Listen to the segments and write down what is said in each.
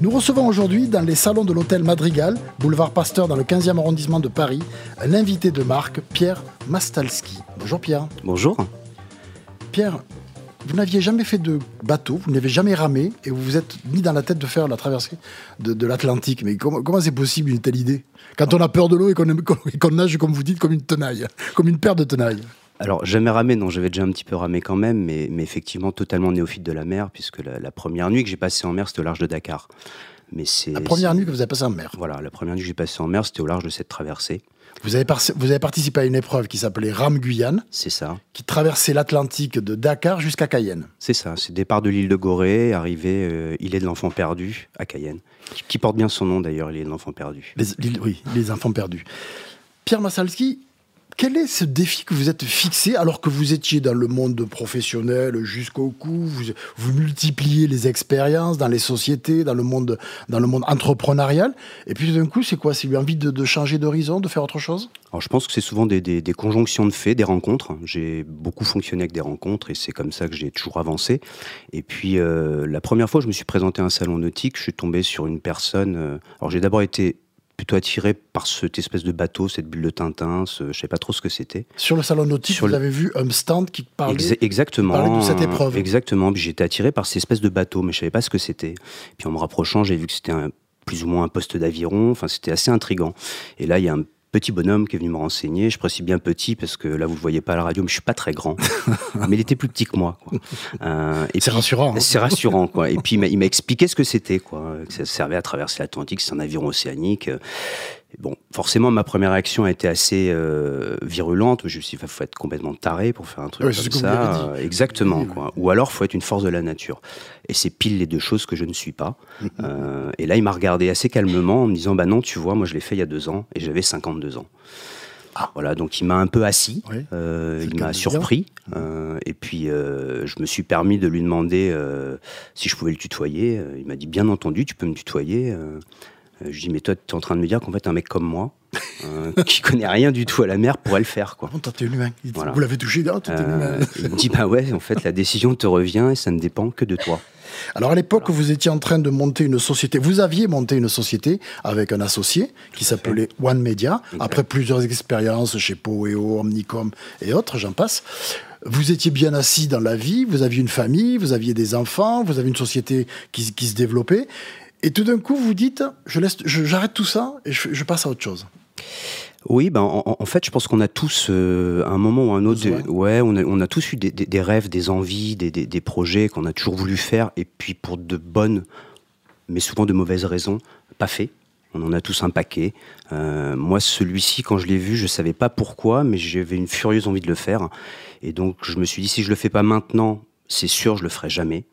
Nous recevons aujourd'hui dans les salons de l'hôtel Madrigal, boulevard Pasteur dans le 15e arrondissement de Paris, un invité de marque, Pierre Mastalski. Bonjour Pierre. Bonjour. Pierre, vous n'aviez jamais fait de bateau, vous n'avez jamais ramé et vous vous êtes mis dans la tête de faire la traversée de, l'Atlantique. Mais comment, c'est possible une telle idée? Quand on a peur de l'eau et qu'on nage, comme vous dites, comme une tenaille, comme une paire de tenailles alors, jamais ramé, non, j'avais déjà un petit peu ramé quand même, mais, mais effectivement totalement néophyte de la mer, puisque la, première nuit que j'ai passée en mer, c'était au large de Dakar. Mais c'est la première nuit que vous avez passée en mer Voilà, la première nuit que j'ai passée en mer, c'était au large de cette traversée. Vous avez, vous avez participé à une épreuve qui s'appelait Ram Guyane. C'est ça. Qui traversait l'Atlantique de Dakar jusqu'à Cayenne. C'est ça. C'est départ de l'île de Gorée, arrivé euh, île de l'Enfant Perdu à Cayenne. Qui, porte bien son nom d'ailleurs, l'île de l'Enfant Perdu. oui, les enfants perdus. Pierre Massalski, quel est ce défi que vous êtes fixé alors que vous étiez dans le monde professionnel jusqu'au cou? Vous, multipliez les expériences dans les sociétés, dans le monde, dans le monde entrepreneurial. Et puis d'un coup, c'est quoi? C'est envie de, changer d'horizon, de faire autre chose? Alors je pense que c'est souvent des, des, conjonctions de faits, des rencontres. J'ai beaucoup fonctionné avec des rencontres et c'est comme ça que j'ai toujours avancé. Et puis euh, la première fois je me suis présenté à un salon nautique, je suis tombé sur une personne. Euh, alors j'ai d'abord été plutôt attiré par cette espèce de bateau, cette bulle de Tintin, ce, je ne sais pas trop ce que c'était. Sur le salon nautique, Sur vous avez vu un stand qui parlait, exactement, de cette épreuve. Exactement, été attiré par cette espèce de bateau, mais je ne savais pas ce que c'était. Puis en me rapprochant, j'ai vu que c'était plus ou moins un poste d'aviron, enfin c'était assez intrigant. Et là, il y a un petit bonhomme qui est venu me renseigner. Je précise bien petit parce que là, vous ne voyez pas à la radio, mais je suis pas très grand. mais il était plus petit que moi. Euh, c'est rassurant. Hein. C'est rassurant, quoi. Et puis, il m'a expliqué ce que c'était, quoi. Que ça servait à traverser l'Atlantique, c'est un avion océanique. Bon, forcément, ma première réaction a été assez euh, virulente. Je me suis dit, il faut être complètement taré pour faire un truc comme ça. Exactement, quoi. Ou alors, faut être une force de la nature. Et c'est pile les deux choses que je ne suis pas. Mm-hmm. Euh, et là, il m'a regardé assez calmement en me disant, bah non, tu vois, moi, je l'ai fait il y a deux ans et j'avais 52 ans. Ah. Voilà, donc il m'a un peu assis, euh, il m'a surpris, et puis je me suis permis de lui demander si je pouvais le tutoyer. Il m'a dit bien entendu, tu peux me tutoyer. Euh, je dis, mais toi, tu es en train de me dire qu'en fait, un mec comme moi, euh, qui connaît rien du tout à la mer, pourrait le faire. Quoi. Oh, t'es humain. Vous l'avez touché, là, euh, Il me dit, bah ouais, en fait, la décision te revient et ça ne dépend que de toi. Alors à l'époque, vous étiez en train de monter une société. Vous aviez monté une société avec un associé qui s'appelait One Media. Après plusieurs expériences chez Poeo, Omnicom et autres, j'en passe. Vous étiez bien assis dans la vie, vous aviez une famille, vous aviez des enfants, vous avez une société qui, qui se développait. Et tout d'un coup, vous dites, je laisse, j'arrête tout ça et je, passe à autre chose. Oui, ben en, fait, je pense qu'on a tous, euh, à un moment ou un autre, ouais, on a, on a, tous eu des, rêves, des envies, des, projets qu'on a toujours voulu faire, et puis pour de bonnes, mais souvent de mauvaises raisons, pas fait. On en a tous un paquet. Euh, moi, celui-ci, quand je l'ai vu, je savais pas pourquoi, mais j'avais une furieuse envie de le faire. Et donc, je me suis dit, si je le fais pas maintenant, c'est sûr, je le ferai jamais.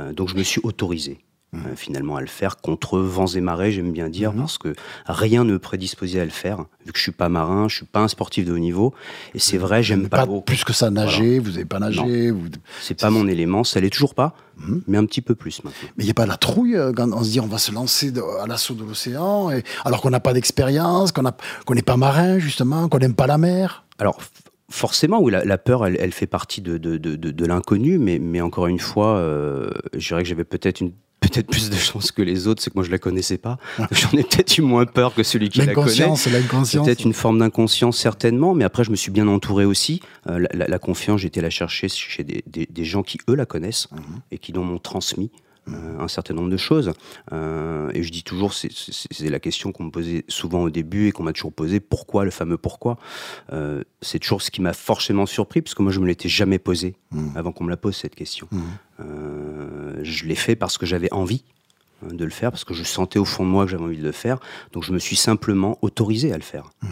Euh, donc, je me suis autorisé. Euh, finalement à le faire contre vents et marées, j'aime bien dire, mhm. parce que rien ne me prédisposait à le faire, vu que je suis pas marin, je suis pas un sportif de haut niveau, et c'est vrai, j'aime pas, pas plus que ça nager, vous avez pas nagé, vous... c'est pas mon élément, ça l'est toujours pas, mais un petit peu plus maintenant. Mais il n'y a pas la trouille euh, quand on se dit on va se lancer à l'assaut de l'océan, et... alors qu'on n'a pas d'expérience, qu'on n'est pas marin justement, qu'on n'aime pas la mer? Alors Forcément, oui, la, peur, elle, fait partie de, de, de, l'inconnu, mais, mais, encore une fois, euh, je dirais que j'avais peut-être une peut-être plus de chance que les autres, c'est que moi je la connaissais pas. J'en ai peut-être eu moins peur que celui qui la connaît. Peut-être une forme d'inconscience certainement, mais après je me suis bien entouré aussi. Euh, la, confiance, j'ai été la chercher chez des, des, gens qui eux la connaissent mhm. et qui m'ont transmis. Euh, un certain nombre de choses. Euh, et je dis toujours, c'est la question qu'on me posait souvent au début et qu'on m'a toujours posé, pourquoi, le fameux pourquoi? Euh, c'est toujours ce qui m'a forcément surpris, parce que moi je me l'étais jamais posé mmh. avant qu'on me la pose cette question. Mmh. je l'ai fait parce que j'avais envie hein, de le faire, parce que je sentais au fond de moi que j'avais envie de le faire. Donc je me suis simplement autorisé à le faire. Mmh.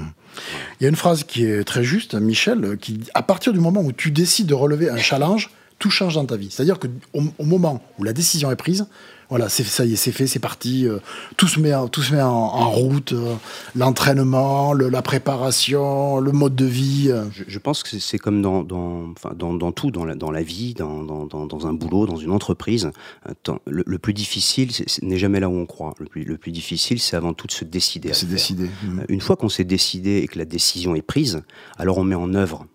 Il y a une phrase qui est très juste, Michel, qui à partir du moment où tu décides de relever un challenge, tout change dans ta vie. C'est-à-dire qu'au au moment où la décision est prise, voilà, c'est ça y est, c'est fait, c'est parti. euh, tout se met, en- tout se met en, en route. euh, L'entraînement, le- la préparation, le mode de vie. euh. Je, je pense que c'est- comme dans, dans, enfin, dans, dans tout, dans la, dans la vie, dans, un boulot, dans une entreprise. Le, le plus difficile n'est jamais là où on croit. Le plus, le plus difficile, c'est avant tout de se décider. C'est le faire. décidé. Mm. Euh, Une fois qu'on s'est décidé et que la décision est prise, alors on met en œuvre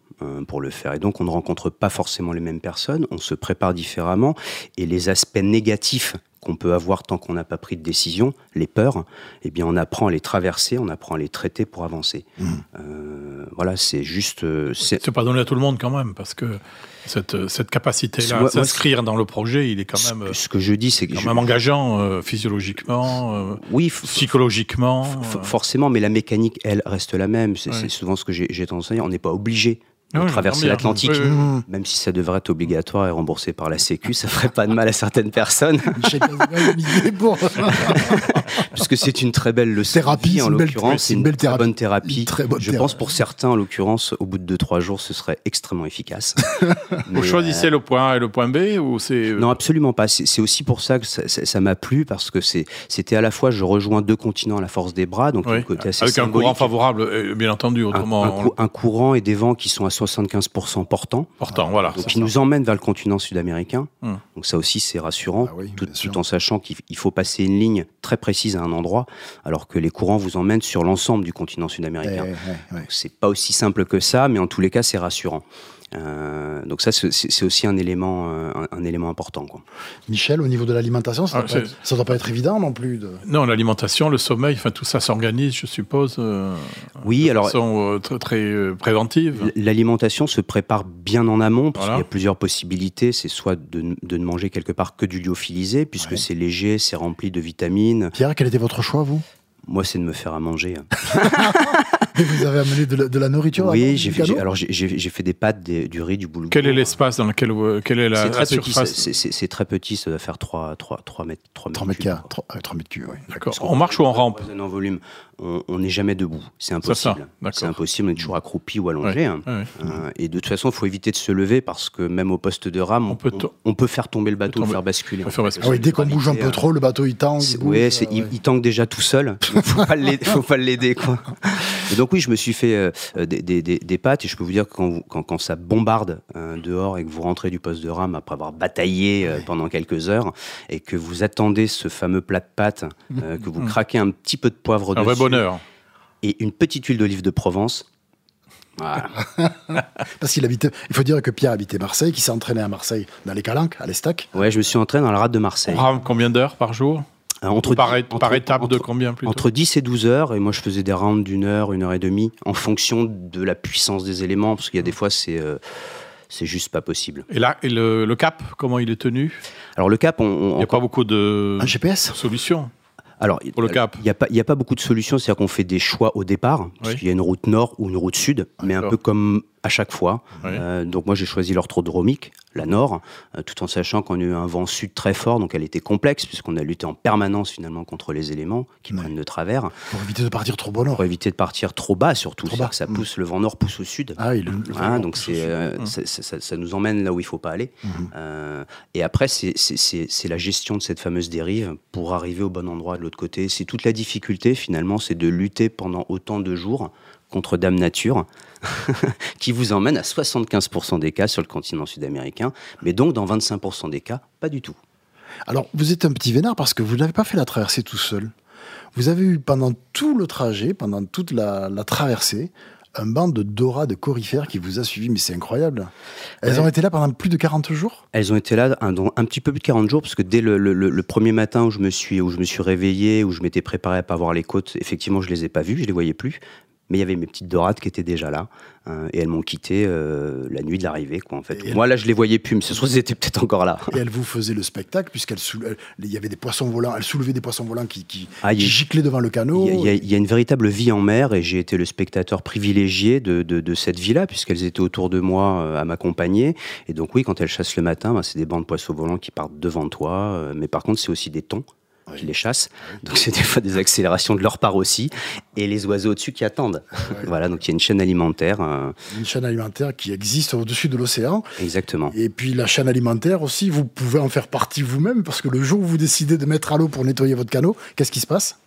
pour le faire. Et donc on ne rencontre pas forcément les mêmes personnes, on se prépare différemment, et les aspects négatifs qu'on peut avoir tant qu'on n'a pas pris de décision, les peurs, eh bien on apprend à les traverser, on apprend à les traiter pour avancer. Euh, voilà, c'est juste... euh, c'est- pas donné à tout le monde quand même, parce que cette, cette capacité-là à s'inscrire dans le projet, il est quand même, euh, ce que je dis, c'est que... quand je- même engageant euh, physiologiquement, euh, oui, psychologiquement. euh. forcément, mais la mécanique, elle, reste la même. C'est souvent ce que j'ai j'ai tendance à dire. On n'est pas obligé de Oui, traverser l'Atlantique. Oui, oui, oui. Même si ça devrait être obligatoire et remboursé par la Sécu, ça ferait pas de mal à certaines personnes, puisque c'est une très belle leçon Thérapie, vie, en une belle- l'occurrence. c'est une une, belle très thérapie. bonne thérapie. Une très bonne Je thérapie. pense pour certains, en l'occurrence, au bout de 2-3 jours, ce serait extrêmement efficace. Vous choisissez le point A et le point B ou c'est euh, Non, absolument pas. C'est aussi pour ça que ça m'a plu, parce que c'était à la fois, je rejoins deux continents à la force des bras, donc côté assez avec un courant favorable, euh, bien entendu, un, autrement un on- cou- un courant et des vents qui sont à 75% portants. portant. Voilà. Donc, qui ça. nous emmène vers le continent sud-américain. Hum. Donc ça aussi, c'est rassurant, Ah oui, tout, en sachant qu'il il faut passer une ligne très précise à un endroit, alors que les courants vous emmènent sur l'ensemble du continent Eh, sud-américain. ouais, ouais. Donc, C'est pas aussi simple que ça, mais en tous les cas, c'est rassurant. Euh, donc ça, c'est aussi un élément, euh, un, un élément important. Quoi. Michel, au niveau de l'alimentation, ça Ah, ne doit, c'est- pas être- ça doit pas être évident non plus. De... Non, l'alimentation, le sommeil, enfin tout ça s'organise, je suppose, euh, Oui, de alors façon euh, très, très préventive. L'alimentation se prépare bien en amont parce Voilà. qu'il y a plusieurs possibilités. C'est soit de, ne manger quelque part que du lyophilisé, puisque Ouais. c'est léger, c'est rempli de vitamines. Pierre, quel était votre choix, vous? Moi, c'est de me faire à manger. Vous avez amené de la, de la nourriture oui, j'ai fait, alors j'ai- fait des pâtes, des- du riz, du boulgour. Quel est l'espace dans lequel quelle est la, C'est la très, petit, surface c'est- très petit, ça doit faire 3, 3, 3 mètres, 3 3 mètres cubes, carrés, quoi. 3, 3 mètres cubes, oui. D'accord. On marche ou on rampe En volume, on n'est jamais debout. C'est ça, impossible. d'accord. C'est impossible, on est toujours accroupi ou allongé. hein. Ouais. Euh, et de toute façon, il faut éviter de se lever parce que même au poste de rame, On on, peut on- faire tomber le bateau, tomber. le faire basculer. Faire. Ah oui, dès qu'on bouge un peu trop, le bateau il tangue. c'est- euh, il, tangue déjà tout seul. Il l'aider. Faut pas l'aider quoi. Et donc oui, je me suis fait euh, des, des, des, des pâtes et je peux vous dire que quand, vous- quand, quand ça bombarde euh, dehors et que vous rentrez du poste de rame après avoir bataillé euh, pendant quelques heures et que vous attendez ce fameux plat de pâtes, euh, que vous craquez un petit peu de poivre Un vrai dessus bonheur. et une petite huile d'olive de Provence. Voilà. Parce qu'il habitait. Il faut dire que Pierre habitait Marseille, qui s'est entraîné à Marseille dans les Calanques, à l'Estac. Ouais, je me suis entraîné dans la rade de Marseille. On rame combien d'heures par jour? Euh, entre, par, entre- étape de combien plutôt Entre 10 et 12 heures, et moi je faisais des rounds d'une heure, une heure et demie, en fonction de la puissance des éléments, parce qu'il y a des fois c'est euh, c'est juste pas possible. Et là, et le, le cap, comment il est tenu? Alors le cap, on, on- Il n'y a pas beaucoup de Un GPS solutions. alors pour le cap. il n'y a pas il y a pas beaucoup de solutions, c'est-à-dire qu'on fait des choix au départ, parce Oui. qu'il y a une route nord ou une route sud, mais un peu comme à chaque fois. Oui. Euh, donc moi j'ai choisi l'orthodromique, la nord, euh, tout en sachant qu'on a eu un vent sud très fort, donc elle était complexe puisqu'on a lutté en permanence finalement contre les éléments qui Ouais. prennent de travers. pour éviter de partir trop nord. pour éviter de partir trop bas surtout. Trop bas. ça Mm. pousse, le vent nord pousse au sud. Ah, il, le, le Hein, donc c'est, euh, Mm. ça, ça nous emmène là où il faut pas aller. Mhm. Euh, et après, c'est la gestion de cette fameuse dérive pour arriver au bon endroit de l'autre côté. C'est toute la difficulté finalement, c'est de lutter pendant autant de jours contre Dame Nature, qui vous emmène à 75% des cas sur le continent sud-américain, mais donc dans 25% des cas, pas du tout. Alors, vous êtes un petit vénard parce que vous n'avez pas fait la traversée tout seul. Vous avez eu pendant tout le trajet, pendant toute la, la traversée, un banc de Dora de corifères qui vous a suivi, mais c'est incroyable. Elles Ouais. ont été là pendant plus de 40 jours? Elles ont été là un, un petit peu plus de 40 jours, parce que dès le, le- le- le premier matin où je, me suis, où je me suis réveillé, où je m'étais préparé à pas voir les côtes, effectivement, je les ai pas vues, je les voyais plus. Mais il y avait mes petites dorades qui étaient déjà là, hein, et elles m'ont quitté euh, la nuit de l'arrivée, quoi, en fait. Et Moi, là, je les voyais plus, mais ce soir, elles étaient peut-être encore là. et elles vous faisaient le spectacle, puisqu'il y avait des poissons volants, elles soulevaient des poissons volants qui, qui, Ah, qui a- giclaient devant le canot. Il y, y a- il y a une véritable vie en mer et j'ai été le spectateur privilégié de, de- de cette vie-là puisqu'elles étaient autour de moi euh, à m'accompagner. Et donc oui, quand elles chassent le matin, bah, c'est des bancs de poissons volants qui partent devant toi. euh, mais par contre, c'est aussi des thons. Qui les chassent. Donc c'est des fois des accélérations de leur part aussi. Et les oiseaux au-dessus qui attendent. Voilà, donc il y a une chaîne alimentaire. euh, Une chaîne alimentaire qui existe au-dessus de l'océan. exactement. Et puis la chaîne alimentaire aussi, vous pouvez en faire partie vous-même, parce que le jour où vous décidez de mettre à l'eau pour nettoyer votre canot, qu'est-ce qui se passe?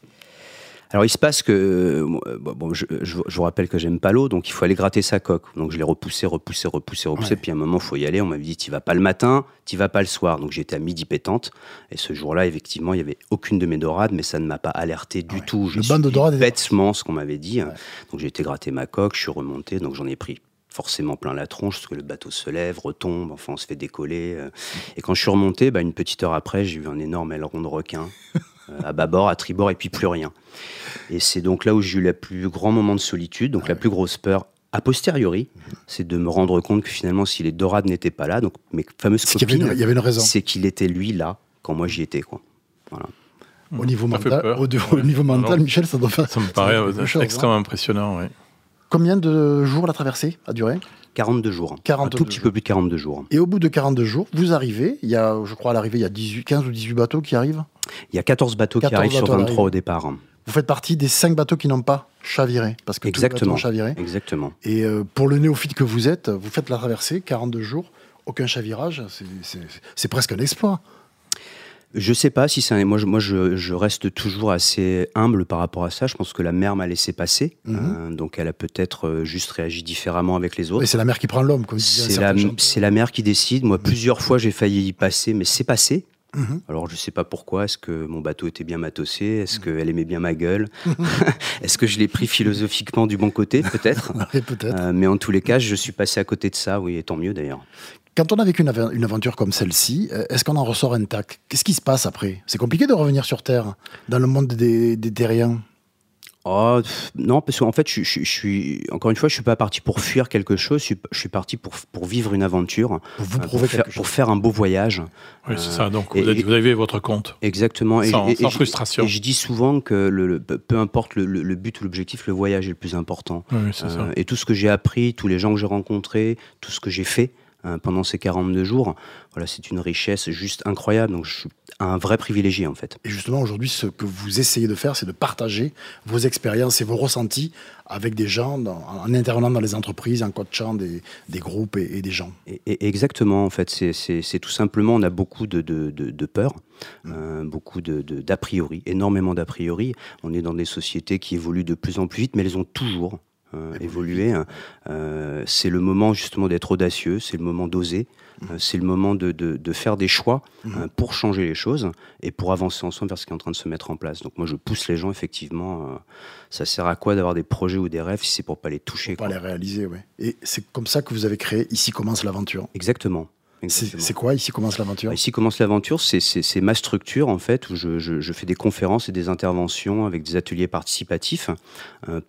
Alors il se passe que, euh, bon, je, je- je vous rappelle que j'aime pas l'eau, donc il faut aller gratter sa coque. Donc je l'ai repoussé, repoussé, repoussé, repoussé. Ouais. Puis à un moment, il faut y aller. On m'avait dit, tu vas pas le matin, tu vas pas le soir. Donc j'étais à midi pétante. Et ce jour-là, effectivement, il y avait aucune de mes dorades, mais ça ne m'a pas alerté du Ouais. tout. J'ai Le de est- bêtement ce qu'on m'avait dit. Donc j'ai été gratter ma coque, je suis remonté, donc j'en ai pris forcément plein la tronche, parce que le bateau se lève, retombe, enfin on se fait décoller. euh. Et quand je suis remonté, bah, une petite heure après, j'ai vu un énorme aileron de requin, à bâbord, à tribord, et puis plus rien. Et c'est donc là où j'ai eu le plus grand moment de solitude, donc la plus grosse peur a posteriori, c'est de me rendre compte que finalement, si les dorades n'étaient pas là, donc mes fameuses Parce qu'il y avait copines, une- il y avait une raison. c'est qu'il était lui là quand moi j'y étais. Quoi. Voilà. Au niveau Ça fait mental, peur. au, niveau mental non. Michel, ça doit faire. Ça me paraît euh, hein. extrêmement impressionnant. oui. Combien de jours la traversée a duré? 42 jours. 42 un tout petit jours. peu plus de 42 jours. Et au bout de 42 jours, vous arrivez, il y a, je crois à l'arrivée, il y a 18, 15 ou 18 bateaux qui arrivent? Il y a 14 bateaux 14 qui arrivent sur bateaux 23 arrivent. au départ. Vous faites partie des 5 bateaux qui n'ont pas chaviré, parce que Exactement. ont chaviré. Exactement. Et euh, pour le néophyte que vous êtes, vous faites la traversée, 42 jours, aucun chavirage, c'est presque un exploit. Je sais pas si c'est un- moi, je, moi je, je reste toujours assez humble par rapport à ça. Je pense que la mer m'a laissé passer, Mhm. Euh, donc elle a peut-être euh, juste réagi différemment avec les autres. Et c'est la mer qui prend l'homme, comme C'est la, mer qui décide. Moi, plusieurs fois, j'ai failli y passer, mais c'est passé. Mhm. Alors, je sais pas pourquoi. Est-ce que mon bateau était bien matossé? Est-ce qu'elle aimait bien ma gueule? Est-ce que je l'ai pris philosophiquement du bon côté? Peut-être. Peut-être. Euh, mais en tous les cas, je suis passé à côté de ça, oui, et tant mieux d'ailleurs. Quand on a vécu une, aven- une aventure comme celle-ci, euh, est-ce qu'on en ressort intact? Qu'est-ce qui se passe après? C'est compliqué de revenir sur Terre, dans le monde des, des terriens. Oh, non, parce qu'en fait, je, je- je suis encore une fois, je suis pas parti pour fuir quelque chose. Je suis, je suis parti pour, pour vivre une aventure, Pour vous euh, prouver pour, faire, pour faire un beau voyage. Oui, c'est ça. Donc, et- vous, et- avez votre compte. Exactement. Sans- je- frustration. Et je dis souvent que le, le- peu importe le, le- le but ou l'objectif, le voyage est le plus important. Oui, c'est ça. Euh, et tout ce que j'ai appris, tous les gens que j'ai rencontrés, tout ce que j'ai fait euh, pendant ces 42 jours, voilà, c'est une richesse juste incroyable. Donc, je suis un vrai privilégié en fait. Et justement, aujourd'hui, ce que vous essayez de faire, c'est de partager vos expériences et vos ressentis avec des gens, dans- en intervenant dans les entreprises, en coachant des, des groupes et, et des gens. Et, et- exactement, en fait, c'est- tout simplement, on a beaucoup de, de, de- de peur, euh, beaucoup d'a priori, énormément d'a priori. On est dans des sociétés qui évoluent de plus en plus vite, mais elles ont toujours euh, évolué. hein. Euh, c'est le moment justement d'être audacieux, c'est le moment d'oser, euh, c'est le moment de, de- de faire des choix euh, pour changer les choses et pour avancer ensemble vers ce qui est en train de se mettre en place. Donc moi, je pousse les gens, effectivement. ça sert à quoi d'avoir des projets ou des rêves si c'est pour pas les toucher Pas quoi. les réaliser, ouais. Et c'est comme ça que vous avez créé Ici commence l'aventure. Exactement. C'est quoi Ici commence l'aventure? Ici commence l'aventure, c'est- ma structure en fait où je, je- je fais des conférences et des interventions avec des ateliers participatifs euh,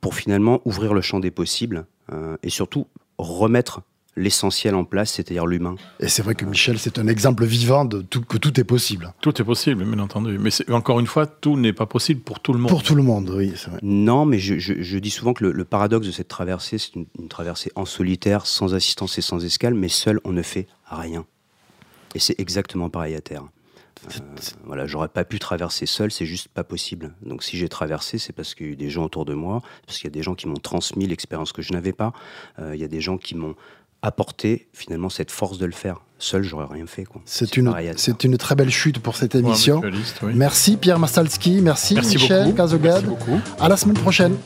pour, finalement ouvrir le champ des possibles euh, et surtout remettre l'essentiel en place, c'est-à-dire l'humain. Et c'est vrai que Michel, c'est un exemple vivant de tout, que tout est possible. Tout est possible, bien entendu. Mais c'est- encore une fois, tout n'est pas possible pour tout le monde. Pour tout le monde, oui, c'est vrai. Non, mais je, je- je dis souvent que le, le paradoxe de cette traversée, c'est une, une traversée en solitaire, sans assistance et sans escale, mais seul, on ne fait rien. Et c'est exactement pareil à terre. Euh, voilà, j'aurais pas pu traverser seul, c'est juste pas possible. Donc si j'ai traversé, c'est parce qu'il y a eu des gens autour de moi, parce qu'il y a des gens qui m'ont transmis l'expérience que je n'avais pas. Euh, il y a des gens qui m'ont apporté finalement cette force de le faire. Seul, j'aurais rien fait. C'est une, c'est une très belle chute pour cette émission. oui. Merci Pierre Mastalski, merci, Merci Michel beaucoup. À la semaine prochaine.